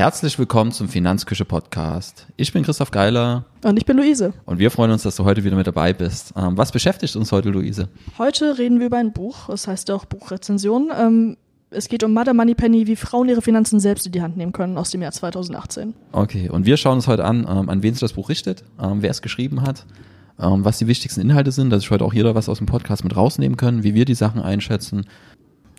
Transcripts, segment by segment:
Herzlich willkommen zum Finanzküche Podcast. Ich bin Christoph Geiler. Und ich bin Luise. Und wir freuen uns, dass du heute wieder mit dabei bist. Ähm, was beschäftigt uns heute, Luise? Heute reden wir über ein Buch. Das heißt auch Buchrezension. Ähm, es geht um Mother Money Penny, wie Frauen ihre Finanzen selbst in die Hand nehmen können, aus dem Jahr 2018. Okay, und wir schauen uns heute an, ähm, an wen sich das Buch richtet, wer es geschrieben hat, was die wichtigsten Inhalte sind, dass ich heute auch jeder was aus dem Podcast mit rausnehmen können, wie wir die Sachen einschätzen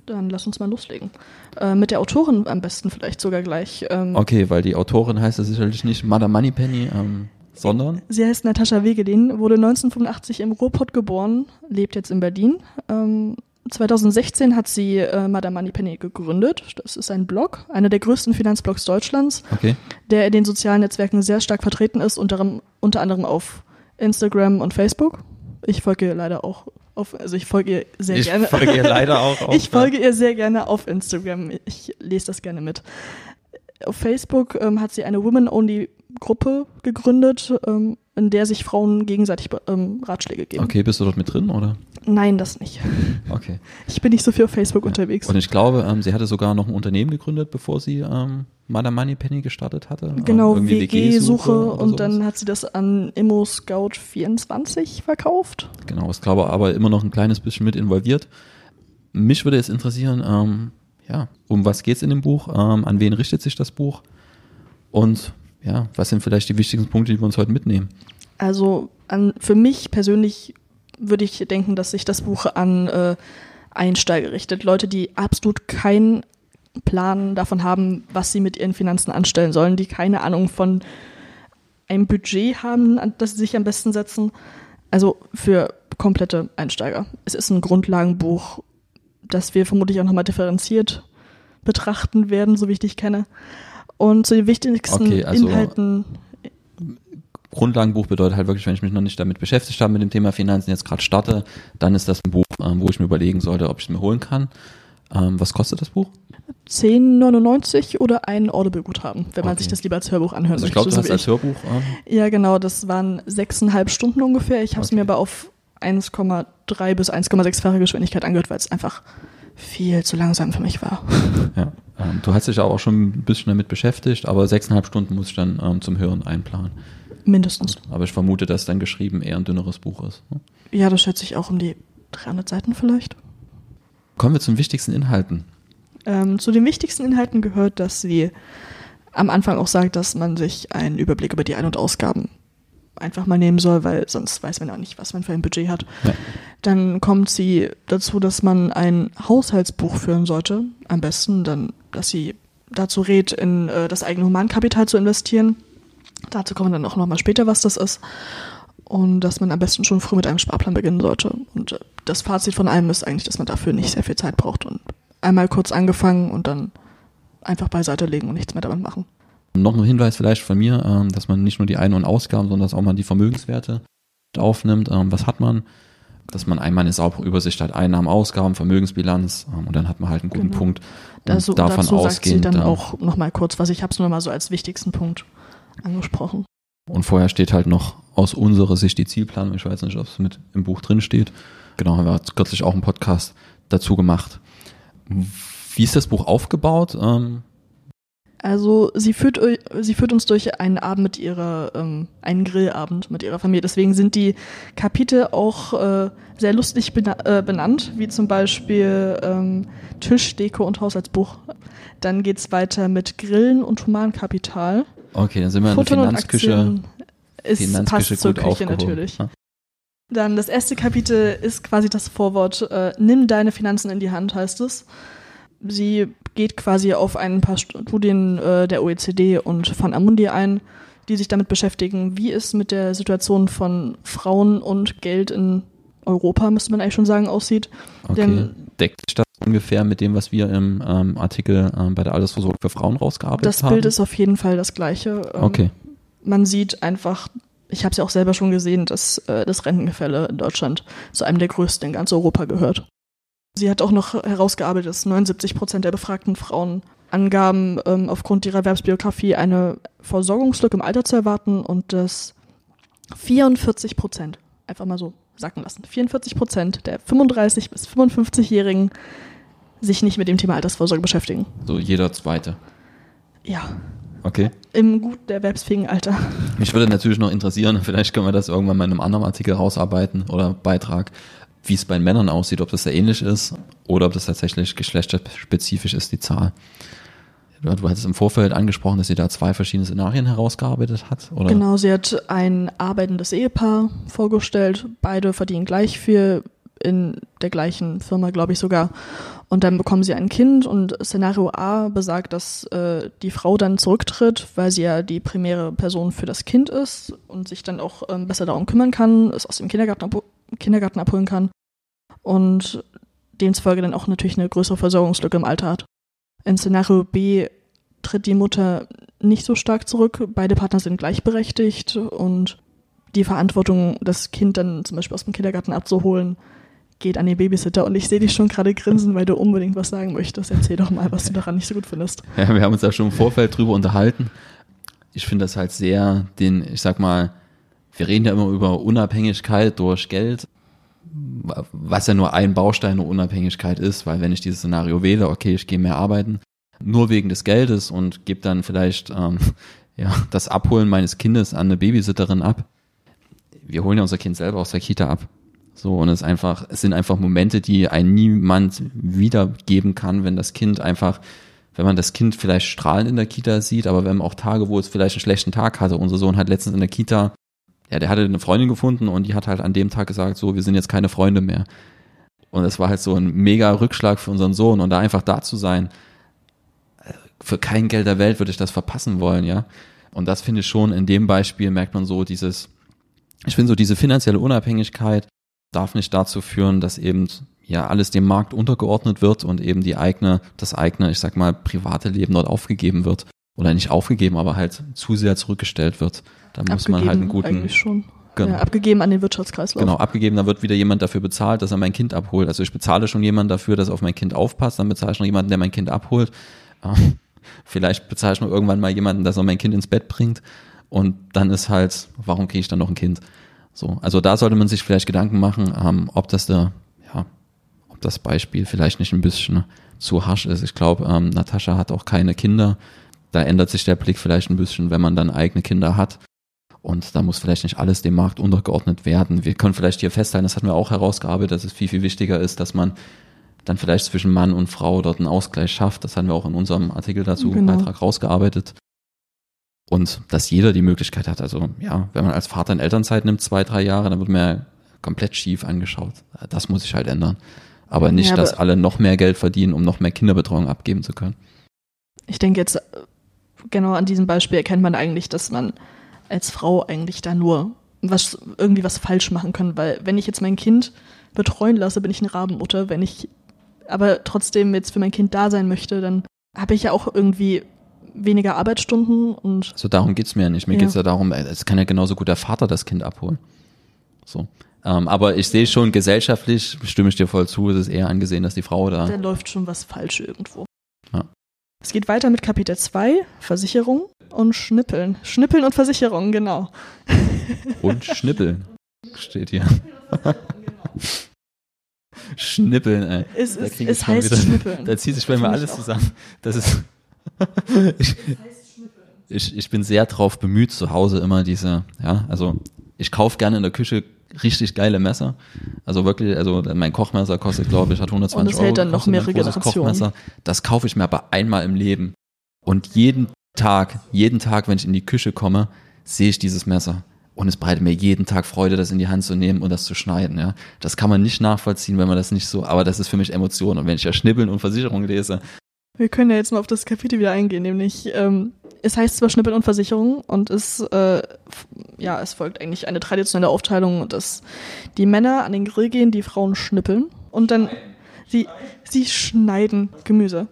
dann lass uns mal loslegen. Äh, mit der Autorin am besten vielleicht sogar gleich. Ähm, okay, weil die Autorin heißt ja sicherlich nicht Madame Moneypenny, ähm, sondern? Sie heißt Natascha Wegelin, wurde 1985 im Ruhrpott geboren, lebt jetzt in Berlin. Ähm, 2016 hat sie äh, Madame Moneypenny gegründet. Das ist ein Blog, einer der größten Finanzblogs Deutschlands, okay. der in den sozialen Netzwerken sehr stark vertreten ist, unter, unter anderem auf Instagram und Facebook. Ich folge leider auch auf, also ich folge ihr sehr ich gerne. Ich folge ihr leider auch. Auf, ich folge ihr sehr gerne auf Instagram. Ich lese das gerne mit. Auf Facebook ähm, hat sie eine Women-Only-Gruppe gegründet, ähm, in der sich Frauen gegenseitig ähm, Ratschläge geben. Okay, bist du dort mit drin, oder? Nein, das nicht. Okay. Ich bin nicht so viel auf Facebook ja. unterwegs. Und ich glaube, ähm, sie hatte sogar noch ein Unternehmen gegründet, bevor sie ähm, Madame Moneypenny gestartet hatte. Genau, WG-Suche WG und dann hat sie das an Immo Scout 24 verkauft. Genau, ich glaube aber immer noch ein kleines bisschen mit involviert. Mich würde jetzt interessieren, ähm, ja, um was geht es in dem Buch? Ähm, an wen richtet sich das Buch? Und ja, was sind vielleicht die wichtigsten Punkte, die wir uns heute mitnehmen? Also an, für mich persönlich würde ich denken, dass sich das Buch an äh, Einsteiger richtet. Leute, die absolut keinen Plan davon haben, was sie mit ihren Finanzen anstellen sollen, die keine Ahnung von einem Budget haben, an das sie sich am besten setzen. Also für komplette Einsteiger. Es ist ein Grundlagenbuch, das wir vermutlich auch nochmal differenziert betrachten werden, so wie ich dich kenne. Und zu den wichtigsten okay, also Inhalten. Grundlagenbuch bedeutet halt wirklich, wenn ich mich noch nicht damit beschäftigt habe mit dem Thema Finanzen, jetzt gerade starte, dann ist das ein Buch, ähm, wo ich mir überlegen sollte, ob ich es mir holen kann. Ähm, was kostet das Buch? 10,99 oder ein Audible-Guthaben, wenn man sich das lieber als Hörbuch anhören also ich glaube, du hast als Hörbuch. Ähm ja, genau, das waren sechseinhalb Stunden ungefähr. Ich habe es okay. mir aber auf 1,3 bis 1,6-fache Geschwindigkeit angehört, weil es einfach viel zu langsam für mich war. Ja. Ähm, du hast dich auch schon ein bisschen damit beschäftigt, aber sechseinhalb Stunden muss ich dann ähm, zum Hören einplanen. Mindestens. Aber ich vermute, dass dein geschrieben eher ein dünneres Buch ist. Ne? Ja, das schätze ich auch um die 300 Seiten vielleicht. Kommen wir zu den wichtigsten Inhalten. Ähm, zu den wichtigsten Inhalten gehört, dass sie am Anfang auch sagt, dass man sich einen Überblick über die Ein- und Ausgaben einfach mal nehmen soll, weil sonst weiß man auch nicht, was man für ein Budget hat. Ja. Dann kommt sie dazu, dass man ein Haushaltsbuch führen sollte, am besten, dann, dass sie dazu rät, in äh, das eigene Humankapital zu investieren. Dazu kommen dann auch nochmal später, was das ist. Und dass man am besten schon früh mit einem Sparplan beginnen sollte. Und äh, das Fazit von allem ist eigentlich, dass man dafür nicht sehr viel Zeit braucht und einmal kurz angefangen und dann einfach beiseite legen und nichts mehr damit machen. Noch ein Hinweis vielleicht von mir, ähm, dass man nicht nur die Ein- und Ausgaben, sondern dass auch mal die Vermögenswerte aufnimmt. Ähm, was hat man? Dass man einmal eine saubere Übersicht hat, Einnahmen, Ausgaben, Vermögensbilanz ähm, und dann hat man halt einen guten genau. Punkt. Also, davon dazu ausgehend sagt sie dann auch nochmal kurz, was ich habe es nur mal so als wichtigsten Punkt angesprochen. Und vorher steht halt noch aus unserer Sicht die Zielplanung. Ich weiß nicht, ob es mit im Buch drin steht. Genau, haben wir kürzlich auch einen Podcast dazu gemacht. Wie ist das Buch aufgebaut? Ähm, also sie führt, sie führt uns durch einen Abend mit ihrer, ähm, einen Grillabend mit ihrer Familie. Deswegen sind die Kapitel auch äh, sehr lustig bena äh, benannt, wie zum Beispiel ähm, Tisch, Deko und Haushaltsbuch. Dann geht's weiter mit Grillen und Humankapital. Okay, dann sind wir in der Finanzküche. Ist, Finanzküche passt zur Küche aufgehoben. natürlich. Ja. Dann das erste Kapitel ist quasi das Vorwort, äh, nimm deine Finanzen in die Hand, heißt es. Sie geht quasi auf ein paar Studien äh, der OECD und von Amundi ein, die sich damit beschäftigen, wie es mit der Situation von Frauen und Geld in Europa, müsste man eigentlich schon sagen, aussieht. Okay. Denn Deckt sich das ungefähr mit dem, was wir im ähm, Artikel ähm, bei der Altersvorsorge für Frauen rausgearbeitet das haben? Das Bild ist auf jeden Fall das gleiche. Ähm, okay. Man sieht einfach, ich habe es ja auch selber schon gesehen, dass äh, das Rentengefälle in Deutschland zu einem der größten in ganz Europa gehört. Sie hat auch noch herausgearbeitet, dass 79 Prozent der befragten Frauen angaben, ähm, aufgrund ihrer Erwerbsbiografie eine Versorgungslücke im Alter zu erwarten und dass 44 Prozent, einfach mal so sacken lassen, 44 Prozent der 35 bis 55-Jährigen sich nicht mit dem Thema Altersvorsorge beschäftigen. So jeder Zweite. Ja. Okay. Im gut erwerbsfähigen Alter. Mich würde natürlich noch interessieren, vielleicht können wir das irgendwann mal in einem anderen Artikel rausarbeiten oder Beitrag, wie es bei Männern aussieht, ob das da ähnlich ist oder ob das tatsächlich geschlechterspezifisch ist, die Zahl. Du hattest im Vorfeld angesprochen, dass sie da zwei verschiedene Szenarien herausgearbeitet hat, oder? Genau, sie hat ein arbeitendes Ehepaar vorgestellt. Beide verdienen gleich viel in der gleichen Firma, glaube ich sogar. Und dann bekommen sie ein Kind und Szenario A besagt, dass äh, die Frau dann zurücktritt, weil sie ja die primäre Person für das Kind ist und sich dann auch ähm, besser darum kümmern kann, es aus dem Kindergarten, Kindergarten abholen kann und demzufolge dann auch natürlich eine größere Versorgungslücke im Alter hat. In Szenario B tritt die Mutter nicht so stark zurück. Beide Partner sind gleichberechtigt und die Verantwortung, das Kind dann zum Beispiel aus dem Kindergarten abzuholen, geht an den Babysitter. Und ich sehe dich schon gerade grinsen, weil du unbedingt was sagen möchtest. Erzähl doch mal, was du daran nicht so gut findest. Ja, wir haben uns da schon im Vorfeld drüber unterhalten. Ich finde das halt sehr, den, ich sag mal, wir reden ja immer über Unabhängigkeit durch Geld was ja nur ein Baustein der Unabhängigkeit ist, weil wenn ich dieses Szenario wähle, okay, ich gehe mehr arbeiten, nur wegen des Geldes und gebe dann vielleicht ähm, ja, das Abholen meines Kindes an eine Babysitterin ab. Wir holen ja unser Kind selber aus der Kita ab. So, und es ist einfach, es sind einfach Momente, die ein niemand wiedergeben kann, wenn das Kind einfach, wenn man das Kind vielleicht strahlend in der Kita sieht, aber wenn man auch Tage, wo es vielleicht einen schlechten Tag hatte. Unser Sohn hat letztens in der Kita ja, der hatte eine Freundin gefunden und die hat halt an dem Tag gesagt, so, wir sind jetzt keine Freunde mehr. Und es war halt so ein mega Rückschlag für unseren Sohn und da einfach da zu sein, äh, für kein Geld der Welt würde ich das verpassen wollen, ja. Und das finde ich schon, in dem Beispiel merkt man so dieses, ich finde so diese finanzielle Unabhängigkeit darf nicht dazu führen, dass eben ja alles dem Markt untergeordnet wird und eben die eigene, das eigene, ich sag mal, private Leben dort aufgegeben wird. Oder nicht aufgegeben, aber halt zu sehr zurückgestellt wird. Da muss man halt einen guten. Schon. Genau. Ja, abgegeben an den Wirtschaftskreislauf. Genau, abgegeben, da wird wieder jemand dafür bezahlt, dass er mein Kind abholt. Also ich bezahle schon jemanden dafür, dass er auf mein Kind aufpasst, dann bezahle ich noch jemanden, der mein Kind abholt. Ähm, vielleicht bezahle ich noch irgendwann mal jemanden, dass er mein Kind ins Bett bringt. Und dann ist halt, warum kriege ich dann noch ein Kind? So, also da sollte man sich vielleicht Gedanken machen, ähm, ob das der, ja, ob das Beispiel vielleicht nicht ein bisschen zu harsch ist. Ich glaube, ähm, Natascha hat auch keine Kinder. Da ändert sich der Blick vielleicht ein bisschen, wenn man dann eigene Kinder hat. Und da muss vielleicht nicht alles dem Markt untergeordnet werden. Wir können vielleicht hier festhalten, das hatten wir auch herausgearbeitet, dass es viel, viel wichtiger ist, dass man dann vielleicht zwischen Mann und Frau dort einen Ausgleich schafft. Das haben wir auch in unserem Artikel dazu, genau. Beitrag rausgearbeitet. Und dass jeder die Möglichkeit hat. Also ja, wenn man als Vater in Elternzeit nimmt, zwei, drei Jahre, dann wird man ja komplett schief angeschaut. Das muss sich halt ändern. Aber nicht, ja, aber dass alle noch mehr Geld verdienen, um noch mehr Kinderbetreuung abgeben zu können. Ich denke jetzt, genau an diesem Beispiel erkennt man eigentlich, dass man als Frau eigentlich da nur was, irgendwie was falsch machen können, weil wenn ich jetzt mein Kind betreuen lasse, bin ich eine Rabenmutter. Wenn ich aber trotzdem jetzt für mein Kind da sein möchte, dann habe ich ja auch irgendwie weniger Arbeitsstunden und. So darum geht's mir ja nicht. Mir ja. geht's ja darum, es kann ja genauso gut der Vater das Kind abholen. So. Ähm, aber ich sehe schon, gesellschaftlich stimme ich dir voll zu, es ist eher angesehen, dass die Frau da. Da läuft schon was falsch irgendwo. Ja. Es geht weiter mit Kapitel 2, Versicherung und Schnippeln. Schnippeln und Versicherung, genau. Und Schnippeln steht hier. Schnippeln, ey. Es, da es, es heißt wieder, Schnippeln. Da zieht sich bei mir alles zusammen. Das ist. ich, ich, ich bin sehr drauf bemüht, zu Hause immer diese, ja, also ich kaufe gerne in der Küche richtig geile Messer. Also wirklich, also mein Kochmesser kostet, glaube ich, hat 120 Euro. Und das hält dann noch mehrere Generationen. Kochmesser. Das kaufe ich mir aber einmal im Leben. Und jeden Tag, jeden Tag, wenn ich in die Küche komme, sehe ich dieses Messer. Und es bereitet mir jeden Tag Freude, das in die Hand zu nehmen und das zu schneiden. Ja, das kann man nicht nachvollziehen, wenn man das nicht so. Aber das ist für mich Emotion. Und wenn ich ja Schnibbeln und Versicherung lese. Wir können ja jetzt mal auf das Kapitel wieder eingehen, nämlich ähm, es heißt zwar Schnippeln und Versicherung und es äh, ja es folgt eigentlich eine traditionelle Aufteilung, dass die Männer an den Grill gehen, die Frauen schnippeln und dann sie sie schneiden Gemüse.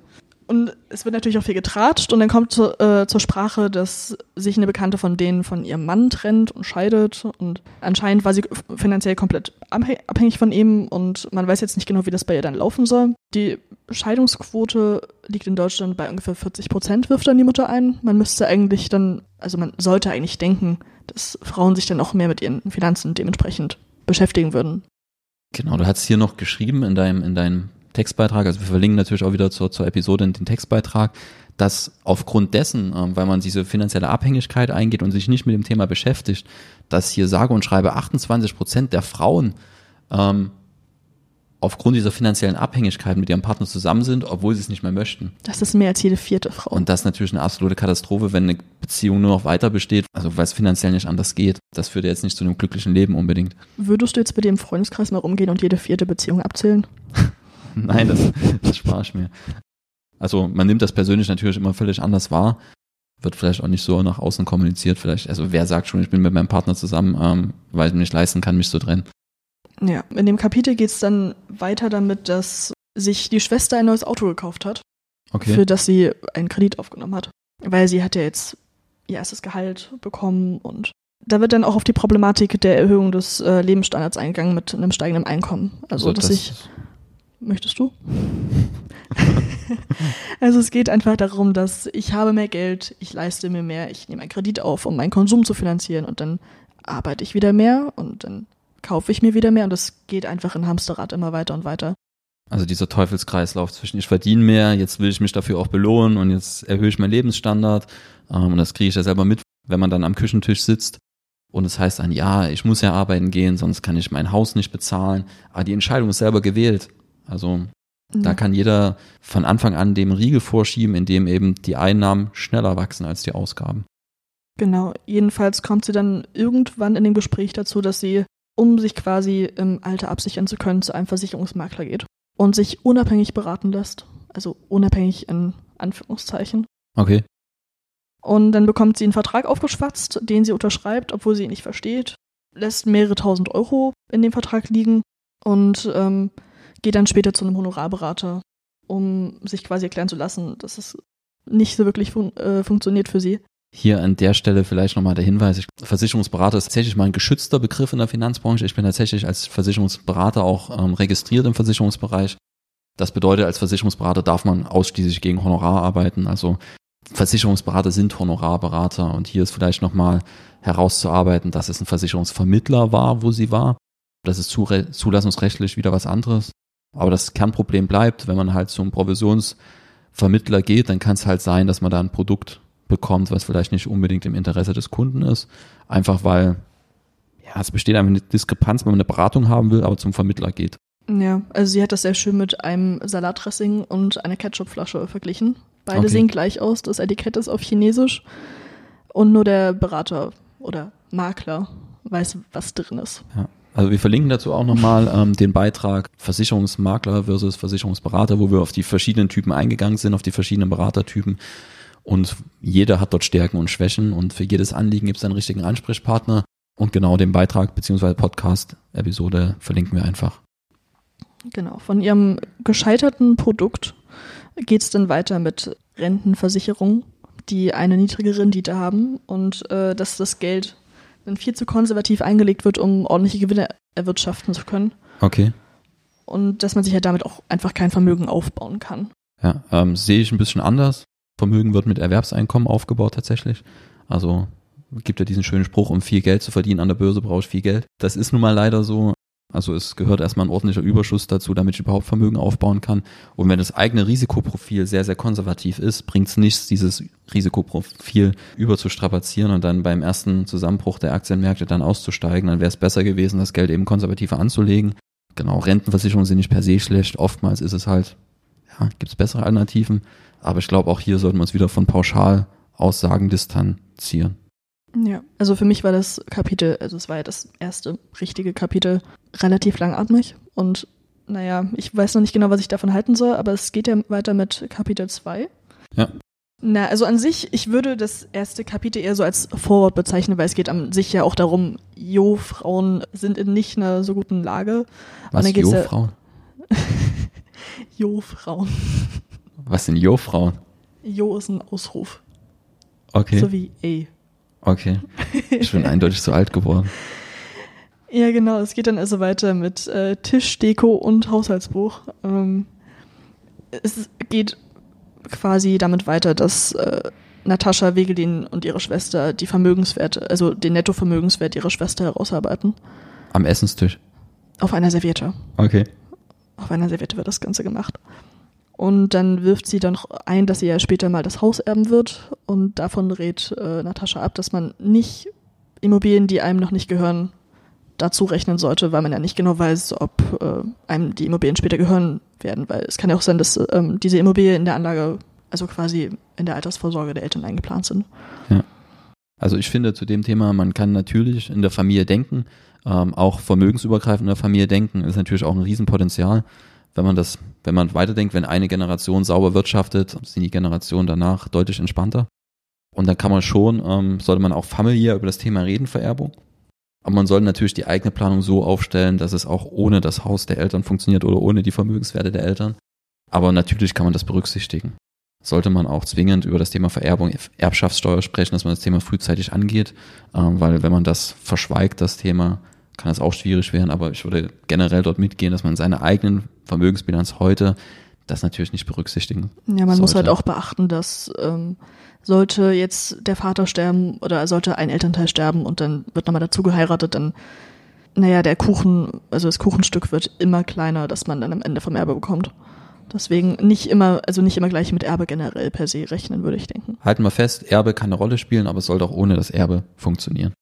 Und es wird natürlich auch viel getratscht und dann kommt zu, äh, zur Sprache, dass sich eine Bekannte von denen von ihrem Mann trennt und scheidet und anscheinend war sie finanziell komplett abhängig von ihm und man weiß jetzt nicht genau, wie das bei ihr dann laufen soll. Die Scheidungsquote liegt in Deutschland bei ungefähr 40 Prozent, wirft dann die Mutter ein. Man müsste eigentlich dann, also man sollte eigentlich denken, dass Frauen sich dann auch mehr mit ihren Finanzen dementsprechend beschäftigen würden. Genau, du hast hier noch geschrieben in deinem, in deinem Textbeitrag, also wir verlinken natürlich auch wieder zur, zur Episode in den Textbeitrag, dass aufgrund dessen, ähm, weil man diese finanzielle Abhängigkeit eingeht und sich nicht mit dem Thema beschäftigt, dass hier sage und schreibe 28 Prozent der Frauen ähm, aufgrund dieser finanziellen Abhängigkeit mit ihrem Partner zusammen sind, obwohl sie es nicht mehr möchten. Das ist mehr als jede vierte Frau. Und das ist natürlich eine absolute Katastrophe, wenn eine Beziehung nur noch weiter besteht, also weil es finanziell nicht anders geht. Das führt jetzt nicht zu einem glücklichen Leben unbedingt. Würdest du jetzt bei dir im Freundeskreis mal rumgehen und jede vierte Beziehung abzählen? Nein, das, das spare ich mir. Also man nimmt das persönlich natürlich immer völlig anders wahr, wird vielleicht auch nicht so nach außen kommuniziert. Vielleicht, also wer sagt schon, ich bin mit meinem Partner zusammen, ähm, weil ich nicht leisten kann, mich zu trennen. Ja, in dem Kapitel geht es dann weiter damit, dass sich die Schwester ein neues Auto gekauft hat, Okay. für das sie einen Kredit aufgenommen hat. Weil sie hat ja jetzt ihr erstes Gehalt bekommen und da wird dann auch auf die Problematik der Erhöhung des äh, Lebensstandards eingegangen mit einem steigenden Einkommen. Also, So, dass das- ich. Möchtest du? also es geht einfach darum, dass ich habe mehr Geld, ich leiste mir mehr, ich nehme einen Kredit auf, um meinen Konsum zu finanzieren und dann arbeite ich wieder mehr und dann kaufe ich mir wieder mehr und es geht einfach in Hamsterrad immer weiter und weiter. Also dieser Teufelskreislauf zwischen ich verdiene mehr, jetzt will ich mich dafür auch belohnen und jetzt erhöhe ich meinen Lebensstandard. Ähm, und das kriege ich ja selber mit, wenn man dann am Küchentisch sitzt. Und es heißt dann, ja, ich muss ja arbeiten gehen, sonst kann ich mein Haus nicht bezahlen. Aber die Entscheidung ist selber gewählt. Also da Ja. kann jeder von Anfang an dem Riegel vorschieben, indem eben die Einnahmen schneller wachsen als die Ausgaben. Genau, jedenfalls kommt sie dann irgendwann in dem Gespräch dazu, dass sie, um sich quasi im Alter absichern zu können, zu einem Versicherungsmakler geht und sich unabhängig beraten lässt. Also unabhängig in Anführungszeichen. Okay. Und dann bekommt sie einen Vertrag aufgeschwatzt, den sie unterschreibt, obwohl sie ihn nicht versteht, lässt mehrere tausend Euro in dem Vertrag liegen und ähm, geht dann später zu einem Honorarberater, um sich quasi erklären zu lassen, dass es nicht so wirklich fun äh, funktioniert für sie. Hier an der Stelle vielleicht nochmal der Hinweis, ich, Versicherungsberater ist tatsächlich mal ein geschützter Begriff in der Finanzbranche. Ich bin tatsächlich als Versicherungsberater auch ähm, registriert im Versicherungsbereich. Das bedeutet, als Versicherungsberater darf man ausschließlich gegen Honorar arbeiten. Also Versicherungsberater sind Honorarberater und hier ist vielleicht nochmal herauszuarbeiten, dass es ein Versicherungsvermittler war, wo sie war. Das ist zulassungsrechtlich wieder was anderes. Aber das Kernproblem bleibt, wenn man halt zum Provisionsvermittler geht, dann kann es halt sein, dass man da ein Produkt bekommt, was vielleicht nicht unbedingt im Interesse des Kunden ist. Einfach weil, ja, es besteht einfach eine Diskrepanz, wenn man eine Beratung haben will, aber zum Vermittler geht. Ja, also sie hat das sehr schön mit einem Salatdressing und einer Ketchupflasche verglichen. Beide Okay. sehen gleich aus, das Etikett ist auf Chinesisch und nur der Berater oder Makler weiß, was drin ist. Ja. Also wir verlinken dazu auch nochmal ähm, den Beitrag Versicherungsmakler versus Versicherungsberater, wo wir auf die verschiedenen Typen eingegangen sind, auf die verschiedenen Beratertypen. Und jeder hat dort Stärken und Schwächen und für jedes Anliegen gibt es einen richtigen Ansprechpartner. Und genau den Beitrag beziehungsweise Podcast-Episode verlinken wir einfach. Genau, von ihrem gescheiterten Produkt geht es dann weiter mit Rentenversicherungen, die eine niedrige Rendite haben und äh, dass das Geld dann viel zu konservativ eingelegt wird, um ordentliche Gewinne erwirtschaften zu können Okay. und dass man sich ja damit auch einfach kein Vermögen aufbauen kann. Ja, ähm, sehe ich ein bisschen anders. Vermögen wird mit Erwerbseinkommen aufgebaut tatsächlich. Also gibt ja diesen schönen Spruch, um viel Geld zu verdienen an der Börse brauche ich viel Geld. Das ist nun mal leider so. Also es gehört erstmal ein ordentlicher Überschuss dazu, damit ich überhaupt Vermögen aufbauen kann. Und wenn das eigene Risikoprofil sehr, sehr konservativ ist, bringt es nichts, dieses Risikoprofil überzustrapazieren und dann beim ersten Zusammenbruch der Aktienmärkte dann auszusteigen. Dann wäre es besser gewesen, das Geld eben konservativer anzulegen. Genau, Rentenversicherungen sind nicht per se schlecht. Oftmals ist es halt, ja, gibt es bessere Alternativen. Aber ich glaube, auch hier sollten wir uns wieder von Pauschalaussagen distanzieren. Ja, also für mich war das Kapitel, also es war ja das erste richtige Kapitel, relativ langatmig und naja, ich weiß noch nicht genau, was ich davon halten soll, aber es geht ja weiter mit Kapitel 2. Ja. Na, also an sich, ich würde das erste Kapitel eher so als Vorwort bezeichnen, weil es geht an sich ja auch darum, jo, Frauen sind in nicht einer so guten Lage. Was, dann geht's ja- Jo-Frauen? Jo, Frauen. Was sind Jo-Frauen? Jo ist ein Ausruf. Okay, So wie ey. Okay. Ich bin eindeutig zu alt geworden. Ja, genau. Es geht dann also weiter mit äh, Tischdeko und Haushaltsbuch. Ähm, es geht quasi damit weiter, dass äh, Natascha Wegelin und ihre Schwester die Vermögenswerte, also den Nettovermögenswert ihrer Schwester herausarbeiten. Am Essenstisch. Auf einer Serviette. Okay. Auf einer Serviette wird das Ganze gemacht. Und dann wirft sie dann ein, dass sie ja später mal das Haus erben wird. Und davon rät äh, Natascha ab, dass man nicht Immobilien, die einem noch nicht gehören, dazu rechnen sollte, weil man ja nicht genau weiß, ob äh, einem die Immobilien später gehören werden. Weil es kann ja auch sein, dass ähm, diese Immobilien in der Anlage, also quasi in der Altersvorsorge der Eltern eingeplant sind. Ja. Also ich finde zu dem Thema, man kann natürlich in der Familie denken, ähm, auch vermögensübergreifend in der Familie denken, ist natürlich auch ein Riesenpotenzial. Wenn man das, wenn man weiterdenkt, wenn eine Generation sauber wirtschaftet, sind die Generationen danach deutlich entspannter. Und da kann man schon, ähm, sollte man auch familiär über das Thema reden, Vererbung. Aber man soll natürlich die eigene Planung so aufstellen, dass es auch ohne das Haus der Eltern funktioniert oder ohne die Vermögenswerte der Eltern. Aber natürlich kann man das berücksichtigen. Sollte man auch zwingend über das Thema Vererbung, Erbschaftssteuer sprechen, dass man das Thema frühzeitig angeht, ähm, weil wenn man das verschweigt, das Thema, kann es auch schwierig werden. Aber ich würde generell dort mitgehen, dass man seine eigenen Vermögensbilanz heute das natürlich nicht berücksichtigen. Ja, man sollte. muss halt auch beachten, dass ähm, sollte jetzt der Vater sterben oder sollte ein Elternteil sterben und dann wird nochmal dazu geheiratet, dann, naja, der Kuchen, also das Kuchenstück wird immer kleiner, dass man dann am Ende vom Erbe bekommt. Deswegen nicht immer, also nicht immer gleich mit Erbe generell per se rechnen, würde ich denken. Halten wir fest, Erbe kann eine Rolle spielen, aber es sollte auch ohne das Erbe funktionieren.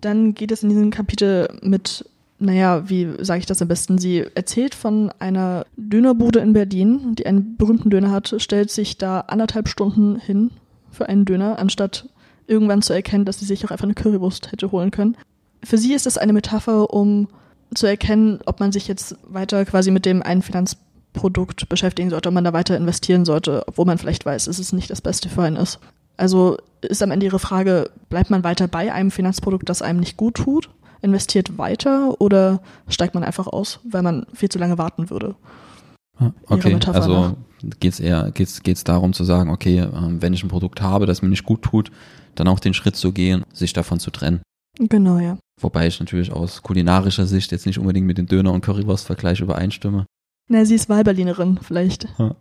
Dann geht es in diesem Kapitel mit, naja, wie sage ich das am besten? Sie erzählt von einer Dönerbude in Berlin, die einen berühmten Döner hat, stellt sich da anderthalb Stunden hin für einen Döner, anstatt irgendwann zu erkennen, dass sie sich auch einfach eine Currywurst hätte holen können. Für sie ist das eine Metapher, um zu erkennen, ob man sich jetzt weiter quasi mit dem einen Finanzprodukt beschäftigen sollte, ob man da weiter investieren sollte, obwohl man vielleicht weiß, dass es nicht das Beste für einen ist. Also ist am Ende ihre Frage, bleibt man weiter bei einem Finanzprodukt, das einem nicht gut tut, investiert weiter oder steigt man einfach aus, weil man viel zu lange warten würde? Okay, also geht es eher geht's, geht's darum zu sagen, okay, ähm, wenn ich ein Produkt habe, das mir nicht gut tut, dann auch den Schritt zu gehen, sich davon zu trennen. Genau, ja. Wobei ich natürlich aus kulinarischer Sicht jetzt nicht unbedingt mit dem Döner- und Currywurst-Vergleich übereinstimme. Na, sie ist Wahlberlinerin, vielleicht. Ja.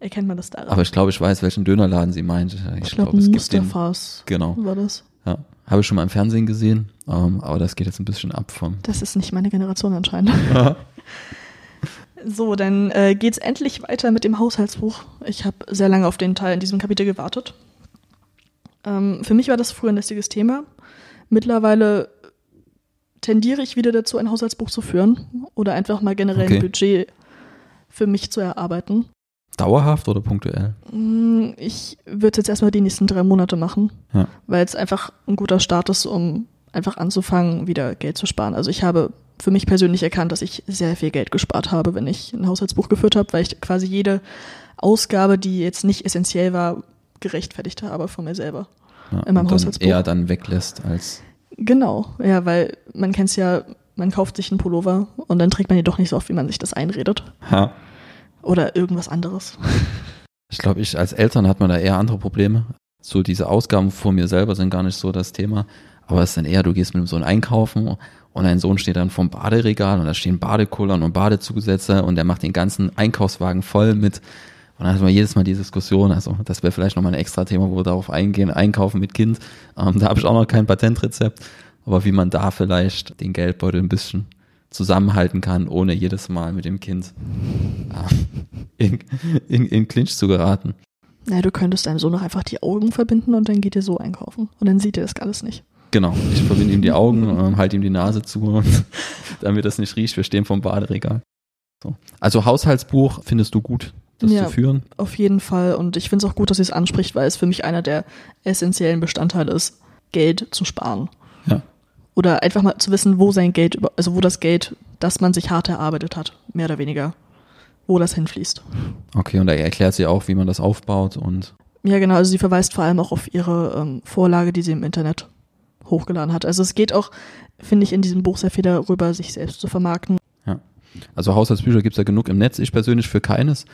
Erkennt man das daran. Aber ich glaube, ich weiß, welchen Dönerladen sie meint. Ich, ich glaube, glaub, es gibt den. Genau. War das? Ja. Habe ich schon mal im Fernsehen gesehen, ähm, aber das geht jetzt ein bisschen ab vom. Das ist nicht meine Generation anscheinend. So, dann äh, geht's endlich weiter mit dem Haushaltsbuch. Ich habe sehr lange auf den Teil in diesem Kapitel gewartet. Ähm, für mich war das früher ein lästiges Thema. Mittlerweile tendiere ich wieder dazu, ein Haushaltsbuch zu führen oder einfach mal generell okay. ein Budget für mich zu erarbeiten. Dauerhaft oder punktuell? Mm, ich würde jetzt erstmal die nächsten drei Monate machen, ja. weil es einfach ein guter Start ist, um einfach anzufangen, wieder Geld zu sparen. Also ich habe für mich persönlich erkannt, dass ich sehr viel Geld gespart habe, wenn ich ein Haushaltsbuch geführt habe, weil ich quasi jede Ausgabe, die jetzt nicht essentiell war, gerechtfertigt habe von mir selber. Ja, in meinem und Haushaltsbuch. eher dann weglässt als. Genau, ja, weil man kennt es ja, man kauft sich einen Pullover und dann trägt man ihn doch nicht so oft, wie man sich das einredet. Ha. Oder irgendwas anderes. Ich glaube, ich als Eltern hat man da eher andere Probleme. So diese Ausgaben vor mir selber sind gar nicht so das Thema. Aber es ist dann eher, du gehst mit dem Sohn einkaufen und dein Sohn steht dann vom Baderegal und da stehen Badekullern und Badezusätze und der macht den ganzen Einkaufswagen voll mit. Und dann hat man jedes Mal die Diskussion, also das wäre vielleicht nochmal ein extra Thema, wo wir darauf eingehen, einkaufen mit Kind. Ähm, da habe ich auch noch kein Patentrezept, aber wie man da vielleicht den Geldbeutel ein bisschen zusammenhalten kann, ohne jedes Mal mit dem Kind äh, in, in, in Clinch zu geraten. Na, du könntest deinem Sohn noch einfach die Augen verbinden und dann geht ihr so einkaufen. Und dann sieht er das alles nicht. Genau, ich verbinde ihm die Augen, ähm, halte ihm die Nase zu, und, damit das nicht riecht. Wir stehen vom Baderegal. So. Also Haushaltsbuch findest du gut, das ja, zu führen? Auf jeden Fall. Und ich finde es auch gut, dass sie es anspricht, weil es für mich einer der essentiellen Bestandteile ist, Geld zu sparen. Ja. Oder einfach mal zu wissen, wo sein Geld, also wo das Geld, das man sich hart erarbeitet hat, mehr oder weniger, wo das hinfließt. Okay, und da erklärt sie auch, wie man das aufbaut und. Ja, genau. Also sie verweist vor allem auch auf ihre ähm, Vorlage, die sie im Internet hochgeladen hat. Also es geht auch, finde ich, in diesem Buch sehr viel darüber, sich selbst zu vermarkten. Ja. Also Haushaltsbücher gibt es ja genug im Netz. Ich persönlich für keines.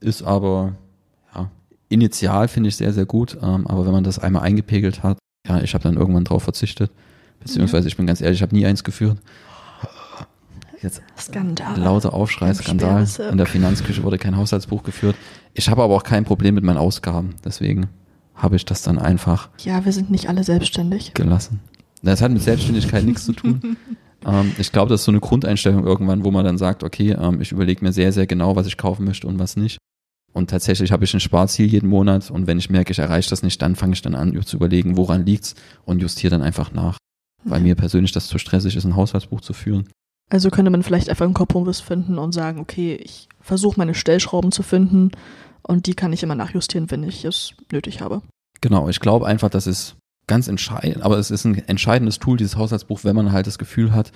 Ist aber, ja, initial finde ich sehr, sehr gut. Ähm, aber wenn man das einmal eingepegelt hat, ja, ich habe dann irgendwann drauf verzichtet. Beziehungsweise, ich bin ganz ehrlich, ich habe nie eins geführt. Jetzt Skandal. Lauter Aufschrei, Skandal. In der Finanzküche wurde kein Haushaltsbuch geführt. Ich habe aber auch kein Problem mit meinen Ausgaben. Deswegen habe ich das dann einfach. Ja, wir sind nicht alle selbstständig. Gelassen. Das hat mit Selbstständigkeit nichts zu tun. Ähm, ich glaube, das ist so eine Grundeinstellung irgendwann, wo man dann sagt, okay, ähm, ich überlege mir sehr, sehr genau, was ich kaufen möchte und was nicht. Und tatsächlich habe ich ein Sparziel jeden Monat und wenn ich merke, ich erreiche das nicht, dann fange ich dann an zu überlegen, woran liegt's und justiere dann einfach nach. Weil mir persönlich das zu stressig ist, ein Haushaltsbuch zu führen. Also könnte man vielleicht einfach einen Kompromiss finden und sagen, okay, ich versuche meine Stellschrauben zu finden und die kann ich immer nachjustieren, wenn ich es nötig habe. Genau, ich glaube einfach, das ist ganz entscheidend, aber es ist ein entscheidendes Tool, dieses Haushaltsbuch, wenn man halt das Gefühl hat,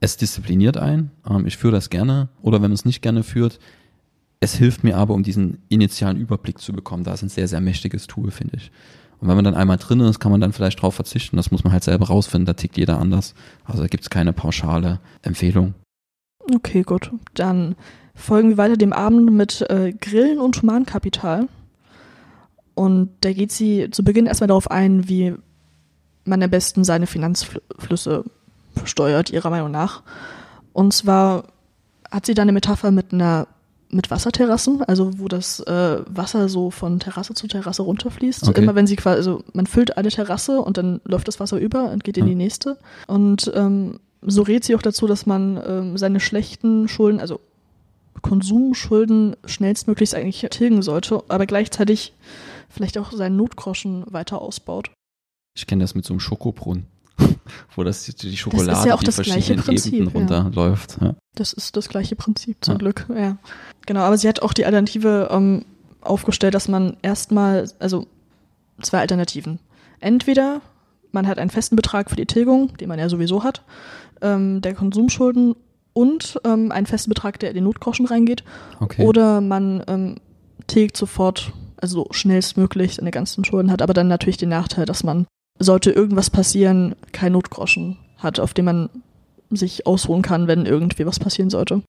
es diszipliniert ein, ähm, ich führe das gerne, oder wenn man es nicht gerne führt, es hilft mir aber, um diesen initialen Überblick zu bekommen. Da ist ein sehr, sehr mächtiges Tool, finde ich. Und wenn man dann einmal drin ist, kann man dann vielleicht drauf verzichten. Das muss man halt selber rausfinden, da tickt jeder anders. Also da gibt es keine pauschale Empfehlung. Okay, gut. Dann folgen wir weiter dem Abend mit äh, Grillen und Humankapital. Und da geht sie zu Beginn erstmal darauf ein, wie man am besten seine Finanzflüsse steuert, ihrer Meinung nach. Und zwar hat sie da eine Metapher mit einer mit Wasserterrassen, also wo das äh, Wasser so von Terrasse zu Terrasse runterfließt. Okay. Immer wenn sie quasi, also man füllt eine Terrasse und dann läuft das Wasser über und geht in die nächste. Und ähm, so rät sie auch dazu, dass man ähm, seine schlechten Schulden, also Konsumschulden schnellstmöglichst eigentlich tilgen sollte, aber gleichzeitig vielleicht auch seinen Notgroschen weiter ausbaut. Ich kenne das mit so einem Schokobrunnen, wo das die Schokolade das ist ja auch die das verschiedenen Prinzip, Ebenen runterläuft. Ja. Das ist das gleiche Prinzip zum. Glück, ja. Genau, aber sie hat auch die Alternative ähm, aufgestellt, dass man erstmal, also zwei Alternativen. Entweder man hat einen festen Betrag für die Tilgung, den man ja sowieso hat, ähm, der Konsumschulden und ähm, einen festen Betrag, der in den Notgroschen reingeht. Okay. Oder man ähm, tilgt sofort also schnellstmöglich seine ganzen Schulden hat, aber dann natürlich den Nachteil, dass man, sollte irgendwas passieren, kein Notgroschen hat, auf dem man sich ausruhen kann, wenn irgendwie was passieren sollte.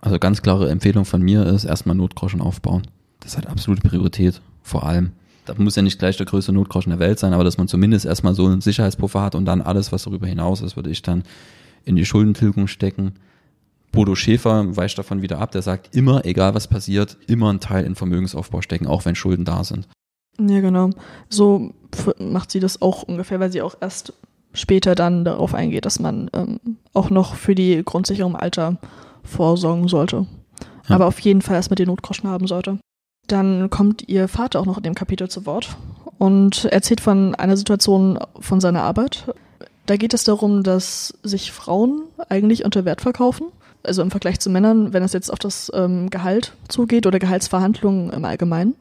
Also ganz klare Empfehlung von mir ist erstmal Notgroschen aufbauen. Das hat absolute Priorität, vor allem. Da muss ja nicht gleich der größte Notgroschen der Welt sein, aber dass man zumindest erstmal so einen Sicherheitspuffer hat und dann alles, was darüber hinaus ist, würde ich dann in die Schuldentilgung stecken. Bodo Schäfer weicht davon wieder ab, der sagt immer, egal was passiert, immer einen Teil in Vermögensaufbau stecken, auch wenn Schulden da sind. Ja, genau. So macht sie das auch ungefähr, weil sie auch erst später dann darauf eingeht, dass man ähm, auch noch für die Grundsicherung im Alter vorsorgen sollte. Ja. Aber auf jeden Fall erstmal die Notgroschen haben sollte. Dann kommt ihr Vater auch noch in dem Kapitel zu Wort und erzählt von einer Situation von seiner Arbeit. Da geht es darum, dass sich Frauen eigentlich unter Wert verkaufen also im Vergleich zu Männern, wenn es jetzt auf das ähm, Gehalt zugeht oder Gehaltsverhandlungen im Allgemeinen.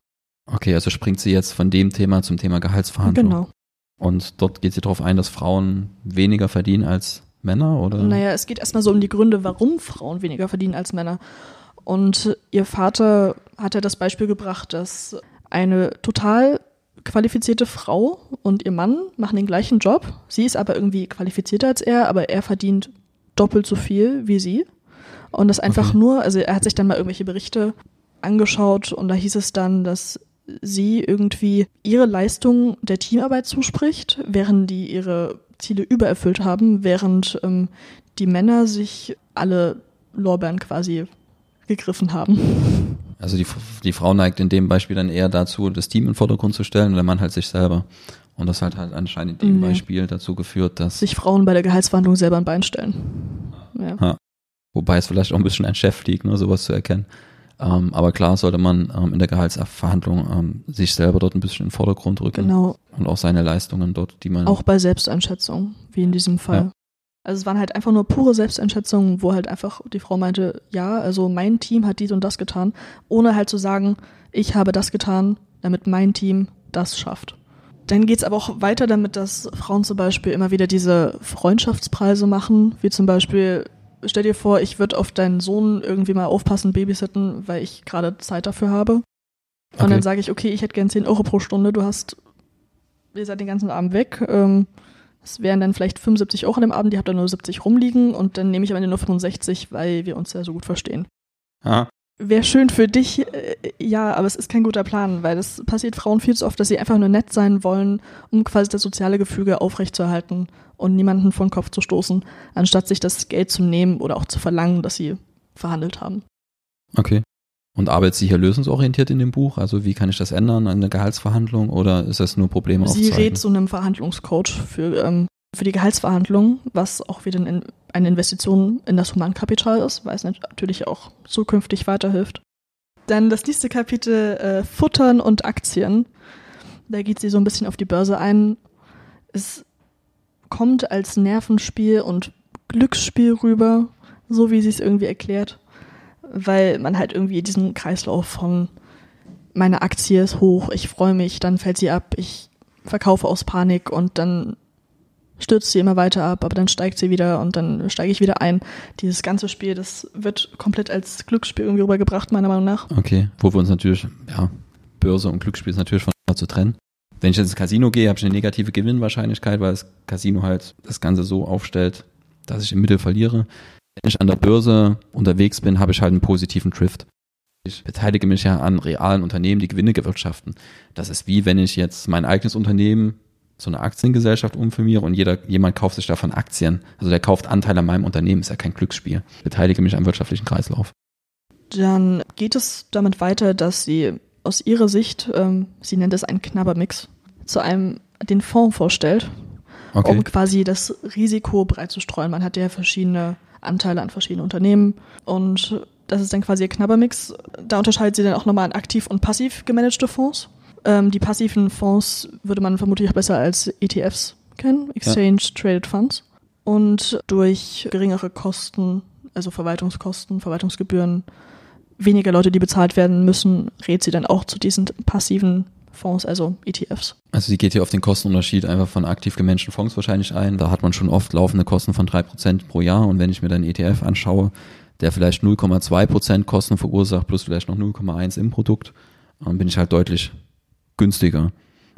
Okay, also springt sie jetzt von dem Thema zum Thema Gehaltsverhandlungen. Genau. Und dort geht sie darauf ein, dass Frauen weniger verdienen als Männer, oder? Naja, es geht erstmal so um die Gründe, warum Frauen weniger verdienen als Männer. Und ihr Vater hat ja das Beispiel gebracht, dass eine total qualifizierte Frau und ihr Mann machen den gleichen Job. Sie ist aber irgendwie qualifizierter als er, aber er verdient doppelt so viel wie sie. Und das einfach okay. nur, also er hat sich dann mal irgendwelche Berichte angeschaut und da hieß es dann, dass sie irgendwie ihre Leistung der Teamarbeit zuspricht, während die ihre Ziele übererfüllt haben, während ähm, die Männer sich alle Lorbeeren quasi gegriffen haben. Also die, die Frau neigt in dem Beispiel dann eher dazu, das Team in den Vordergrund zu stellen und der Mann halt sich selber. Und das hat halt anscheinend in dem nee. Beispiel dazu geführt, dass sich Frauen bei der Gehaltsverhandlung selber ein Bein stellen. Ja. Wobei es vielleicht auch ein bisschen ein Chef liegt, ne, sowas zu erkennen. Ähm, aber klar sollte man ähm, in der Gehaltsverhandlung ähm, sich selber dort ein bisschen in den Vordergrund rücken. Genau. Und auch seine Leistungen dort, die man. Auch bei Selbsteinschätzung, wie in diesem Fall. Ja. Also es waren halt einfach nur pure Selbsteinschätzungen, wo halt einfach die Frau meinte, ja, also mein Team hat dies und das getan, ohne halt zu sagen, ich habe das getan, damit mein Team das schafft. Dann geht's aber auch weiter damit, dass Frauen zum Beispiel immer wieder diese Freundschaftspreise machen, wie zum Beispiel stell dir vor, ich würde auf deinen Sohn irgendwie mal aufpassen, babysitten, weil ich gerade Zeit dafür habe. Und okay. dann sage ich, okay, ich hätte gern 10 Euro pro Stunde, du hast, ihr seid den ganzen Abend weg. Ähm, das wären dann vielleicht 75 Euro an dem Abend, die habt dann nur 70 rumliegen und dann nehme ich am Ende nur 65, weil wir uns ja so gut verstehen. Ja. Wäre schön für dich, äh, ja, aber es ist kein guter Plan, weil es passiert Frauen viel zu oft, dass sie einfach nur nett sein wollen, um quasi das soziale Gefüge aufrechtzuerhalten und niemanden vor den Kopf zu stoßen, anstatt sich das Geld zu nehmen oder auch zu verlangen, dass sie verhandelt haben. Okay. Und arbeitet sie hier lösungsorientiert in dem Buch? Also wie kann ich das ändern an der Gehaltsverhandlung oder ist das nur Probleme Sie rät zu einem Verhandlungscoach für ähm, für die Gehaltsverhandlungen, was auch wieder eine Investition in das Humankapital ist, weil es natürlich auch zukünftig weiterhilft. Dann das nächste Kapitel äh, Futtern und Aktien. Da geht sie so ein bisschen auf die Börse ein. Es kommt als Nervenspiel und Glücksspiel rüber, so wie sie es irgendwie erklärt, weil man halt irgendwie diesen Kreislauf von meine Aktie ist hoch, ich freue mich, dann fällt sie ab, ich verkaufe aus Panik und dann stürzt sie immer weiter ab, aber dann steigt sie wieder und dann steige ich wieder ein. Dieses ganze Spiel, das wird komplett als Glücksspiel irgendwie rübergebracht, meiner Meinung nach. Okay, wo wir uns natürlich, ja, Börse und Glücksspiel ist natürlich von zu trennen. Wenn ich ins Casino gehe, habe ich eine negative Gewinnwahrscheinlichkeit, weil das Casino halt das Ganze so aufstellt, dass ich im Mittel verliere. Wenn ich an der Börse unterwegs bin, habe ich halt einen positiven Drift. Ich beteilige mich ja an realen Unternehmen, die Gewinne gewirtschaften. Das ist wie wenn ich jetzt mein eigenes Unternehmen zu einer Aktiengesellschaft umfirmiere und jeder, jemand kauft sich davon Aktien. Also der kauft Anteile an meinem Unternehmen, ist ja kein Glücksspiel. Ich beteilige mich am wirtschaftlichen Kreislauf. Dann geht es damit weiter, dass sie aus ihrer Sicht, ähm, sie nennt es einen Knabbermix, zu einem den Fonds vorstellt, okay. um quasi das Risiko breit zu streuen. Man hat ja verschiedene Anteile an verschiedenen Unternehmen und das ist dann quasi ihr Knabbermix. Da unterscheidet sie dann auch nochmal an aktiv und passiv gemanagte Fonds. Ähm, die passiven Fonds würde man vermutlich auch besser als ETFs kennen, Exchange. Traded Funds. Und durch geringere Kosten, also Verwaltungskosten, Verwaltungsgebühren, weniger Leute, die bezahlt werden müssen, rät sie dann auch zu diesen passiven Fonds, also ETFs. Also sie geht hier auf den Kostenunterschied einfach von aktiv gemanagten Fonds wahrscheinlich ein. Da hat man schon oft laufende Kosten von drei Prozent pro Jahr. Und wenn ich mir dann ETF anschaue, der vielleicht 0,2 Prozent Kosten verursacht, plus vielleicht noch 0,1 im Produkt, dann bin ich halt deutlich günstiger.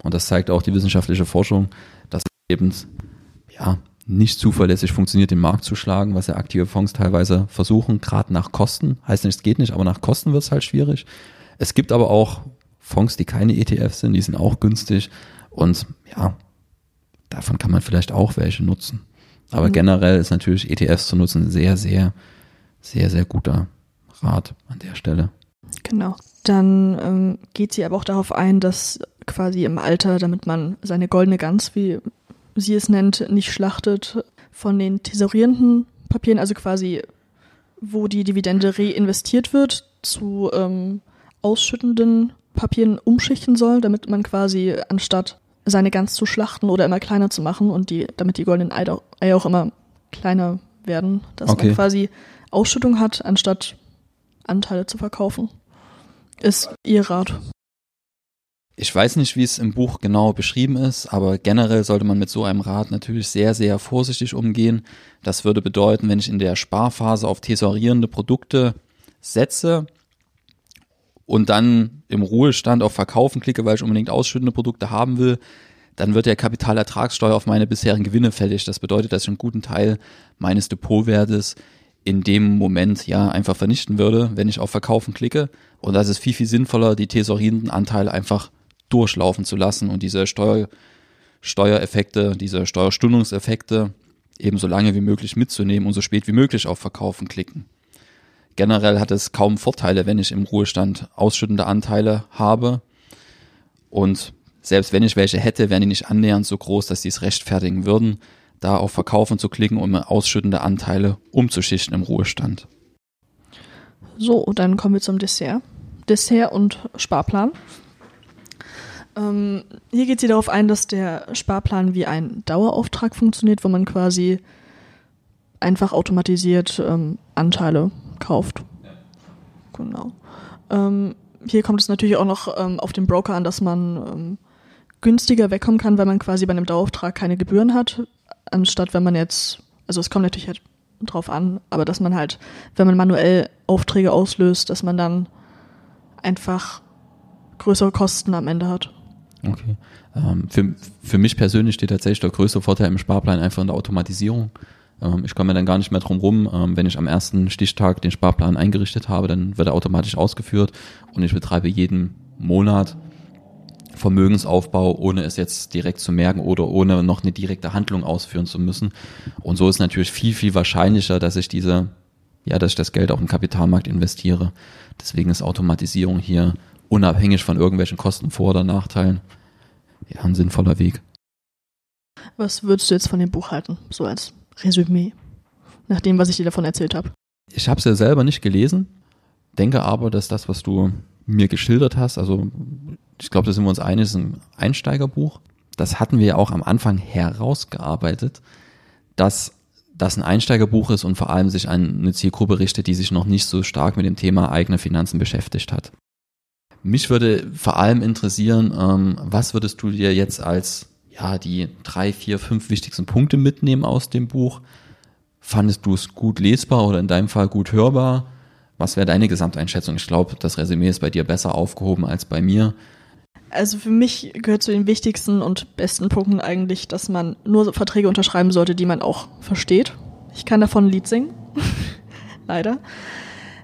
Und das zeigt auch die wissenschaftliche Forschung, dass eben ja nicht zuverlässig funktioniert, den Markt zu schlagen, was ja aktive Fonds teilweise versuchen, gerade nach Kosten. Heißt nicht, es geht nicht, aber nach Kosten wird es halt schwierig. Es gibt aber auch Fonds, die keine ETFs sind, die sind auch günstig. Und ja, davon kann man vielleicht auch welche nutzen. Aber mhm. generell ist natürlich ETFs zu nutzen sehr, sehr, sehr, sehr guter Rat an der Stelle. Genau. Dann ähm, geht sie aber auch darauf ein, dass quasi im Alter, damit man seine goldene Gans, wie sie es nennt, nicht schlachtet, von den tesorierenden Papieren, also quasi wo die Dividende reinvestiert wird, zu ähm, ausschüttenden Papieren umschichten soll, damit man quasi anstatt seine Gans zu schlachten oder immer kleiner zu machen und die, damit die goldenen Eier auch immer kleiner werden, dass okay. man quasi Ausschüttung hat, anstatt Anteile zu verkaufen ist Ihr Rat? Ich weiß nicht, wie es im Buch genau beschrieben ist, aber generell sollte man mit so einem Rat natürlich sehr, sehr vorsichtig umgehen. Das würde bedeuten, wenn ich in der Sparphase auf tesorierende Produkte setze und dann im Ruhestand auf Verkaufen klicke, weil ich unbedingt ausschüttende Produkte haben will, dann wird der Kapitalertragssteuer auf meine bisherigen Gewinne fällig. Das bedeutet, dass ich einen guten Teil meines Depotwertes in dem Moment ja einfach vernichten würde, wenn ich auf Verkaufen klicke. Und das ist viel, viel sinnvoller, die tesorierenden Anteile einfach durchlaufen zu lassen und diese Steuer, Steuereffekte, diese Steuerstundungseffekte eben so lange wie möglich mitzunehmen und so spät wie möglich auf Verkaufen klicken. Generell hat es kaum Vorteile, wenn ich im Ruhestand ausschüttende Anteile habe. Und selbst wenn ich welche hätte, wären die nicht annähernd so groß, dass sie es rechtfertigen würden da auf Verkaufen zu klicken, um ausschüttende Anteile umzuschichten im Ruhestand. So, dann kommen wir zum Dessert. Dessert und Sparplan. Ähm, hier geht sie darauf ein, dass der Sparplan wie ein Dauerauftrag funktioniert, wo man quasi einfach automatisiert ähm, Anteile kauft. Genau. Ähm, hier kommt es natürlich auch noch ähm, auf den Broker an, dass man ähm, günstiger wegkommen kann, weil man quasi bei einem Dauerauftrag keine Gebühren hat, anstatt wenn man jetzt, also es kommt natürlich halt drauf an, aber dass man halt, wenn man manuell Aufträge auslöst, dass man dann einfach größere Kosten am Ende hat. Okay. Ähm, für, für mich persönlich steht tatsächlich der größte Vorteil im Sparplan einfach in der Automatisierung. Ähm, ich komme dann gar nicht mehr drum rum. Ähm, wenn ich am ersten Stichtag den Sparplan eingerichtet habe, dann wird er automatisch ausgeführt und ich betreibe jeden Monat Vermögensaufbau, ohne es jetzt direkt zu merken oder ohne noch eine direkte Handlung ausführen zu müssen. Und so ist natürlich viel, viel wahrscheinlicher, dass ich diese, ja, dass ich das Geld auch im Kapitalmarkt investiere. Deswegen ist Automatisierung hier unabhängig von irgendwelchen Kosten, Vor- oder Nachteilen, ja, ein sinnvoller Weg. Was würdest du jetzt von dem Buch halten, so als Resümee, nach dem, was ich dir davon erzählt habe? Ich habe es ja selber nicht gelesen, denke aber, dass das, was du mir geschildert hast, also ich glaube, da sind wir uns einig, ist ein Einsteigerbuch. Das hatten wir ja auch am Anfang herausgearbeitet, dass das ein Einsteigerbuch ist und vor allem sich an eine Zielgruppe richtet, die sich noch nicht so stark mit dem Thema eigene Finanzen beschäftigt hat. Mich würde vor allem interessieren, ähm, was würdest du dir jetzt als ja die drei, vier, fünf wichtigsten Punkte mitnehmen aus dem Buch? Fandest du es gut lesbar oder in deinem Fall gut hörbar? Was wäre deine Gesamteinschätzung? Ich glaube, das Resümee ist bei dir besser aufgehoben als bei mir. Also für mich gehört zu den wichtigsten und besten Punkten eigentlich, dass man nur Verträge unterschreiben sollte, die man auch versteht. Ich kann davon ein Lied singen. Leider.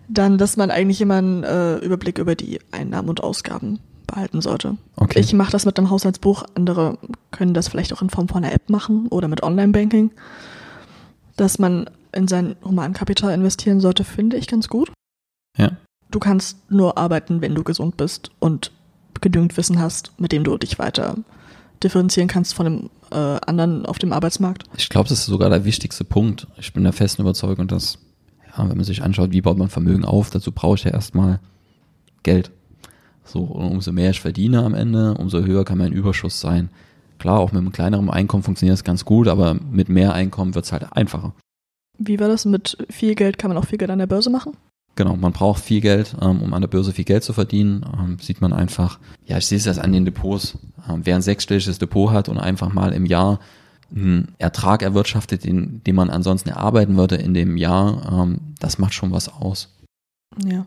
Dann, dass man eigentlich immer einen äh, Überblick über die Einnahmen und Ausgaben behalten sollte. Okay. Ich mache das mit einem Haushaltsbuch. Andere können das vielleicht auch in Form von einer App machen oder mit Online-Banking. Dass man in sein Humankapital investieren sollte, finde ich ganz gut. Ja. Du kannst nur arbeiten, wenn du gesund bist und genügend Wissen hast, mit dem du dich weiter differenzieren kannst von dem äh, anderen auf dem Arbeitsmarkt. Ich glaube, das ist sogar der wichtigste Punkt. Ich bin der festen Überzeugung, dass, ja, wenn man sich anschaut, wie baut man Vermögen auf, dazu brauche ich ja erstmal Geld. So, umso mehr ich verdiene am Ende, umso höher kann mein Überschuss sein. Klar, auch mit einem kleineren Einkommen funktioniert das ganz gut, aber mit mehr Einkommen wird es halt einfacher. Wie war das? Mit viel Geld kann man auch viel Geld an der Börse machen? Genau, man braucht viel Geld, ähm, um an der Börse viel Geld zu verdienen. Ähm, sieht man einfach, ja, ich sehe es an den Depots. Ähm, wer ein sechsstelliges Depot hat und einfach mal im Jahr einen Ertrag erwirtschaftet, den, den man ansonsten erarbeiten würde in dem Jahr, das macht schon was aus. Ja,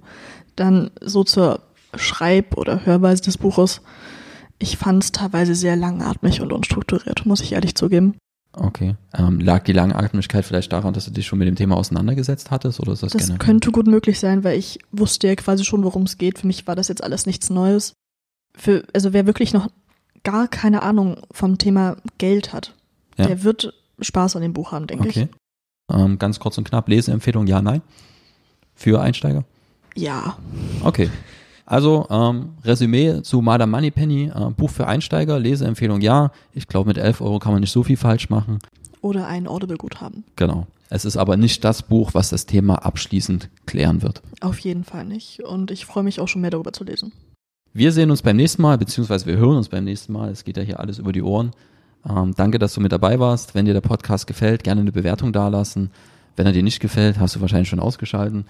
dann so zur Schreib- oder Hörweise des Buches. Ich fand es teilweise sehr langatmig und unstrukturiert, muss ich ehrlich zugeben. Okay. Ähm, lag die Langatmigkeit vielleicht daran, dass du dich schon mit dem Thema auseinandergesetzt hattest oder ist das, Das könnte gut möglich sein, weil ich wusste ja quasi schon, worum es geht. Für mich war das jetzt alles nichts Neues. Für, also wer wirklich noch gar keine Ahnung vom Thema Geld hat, Ja. der wird Spaß an dem Buch haben, denke Okay. Ähm, ganz kurz und knapp, Leseempfehlung, ja, nein? Für Einsteiger? ich. Ja. Okay. Also, ähm, Resümee zu Madame Moneypenny, äh, Buch für Einsteiger, Leseempfehlung, ja. Ich glaube, mit 11 Euro kann man nicht so viel falsch machen. Oder ein Audible-Guthaben. Genau. Es ist aber nicht das Buch, was das Thema abschließend klären wird. Auf jeden Fall nicht. Und ich freue mich auch schon mehr darüber zu lesen. Wir sehen uns beim nächsten Mal, beziehungsweise wir hören uns beim nächsten Mal. Es geht ja hier alles über die Ohren. Ähm, danke, dass du mit dabei warst. Wenn dir der Podcast gefällt, gerne eine Bewertung dalassen. Wenn er dir nicht gefällt, hast du wahrscheinlich schon ausgeschalten.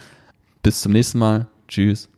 Bis zum nächsten Mal. Tschüss.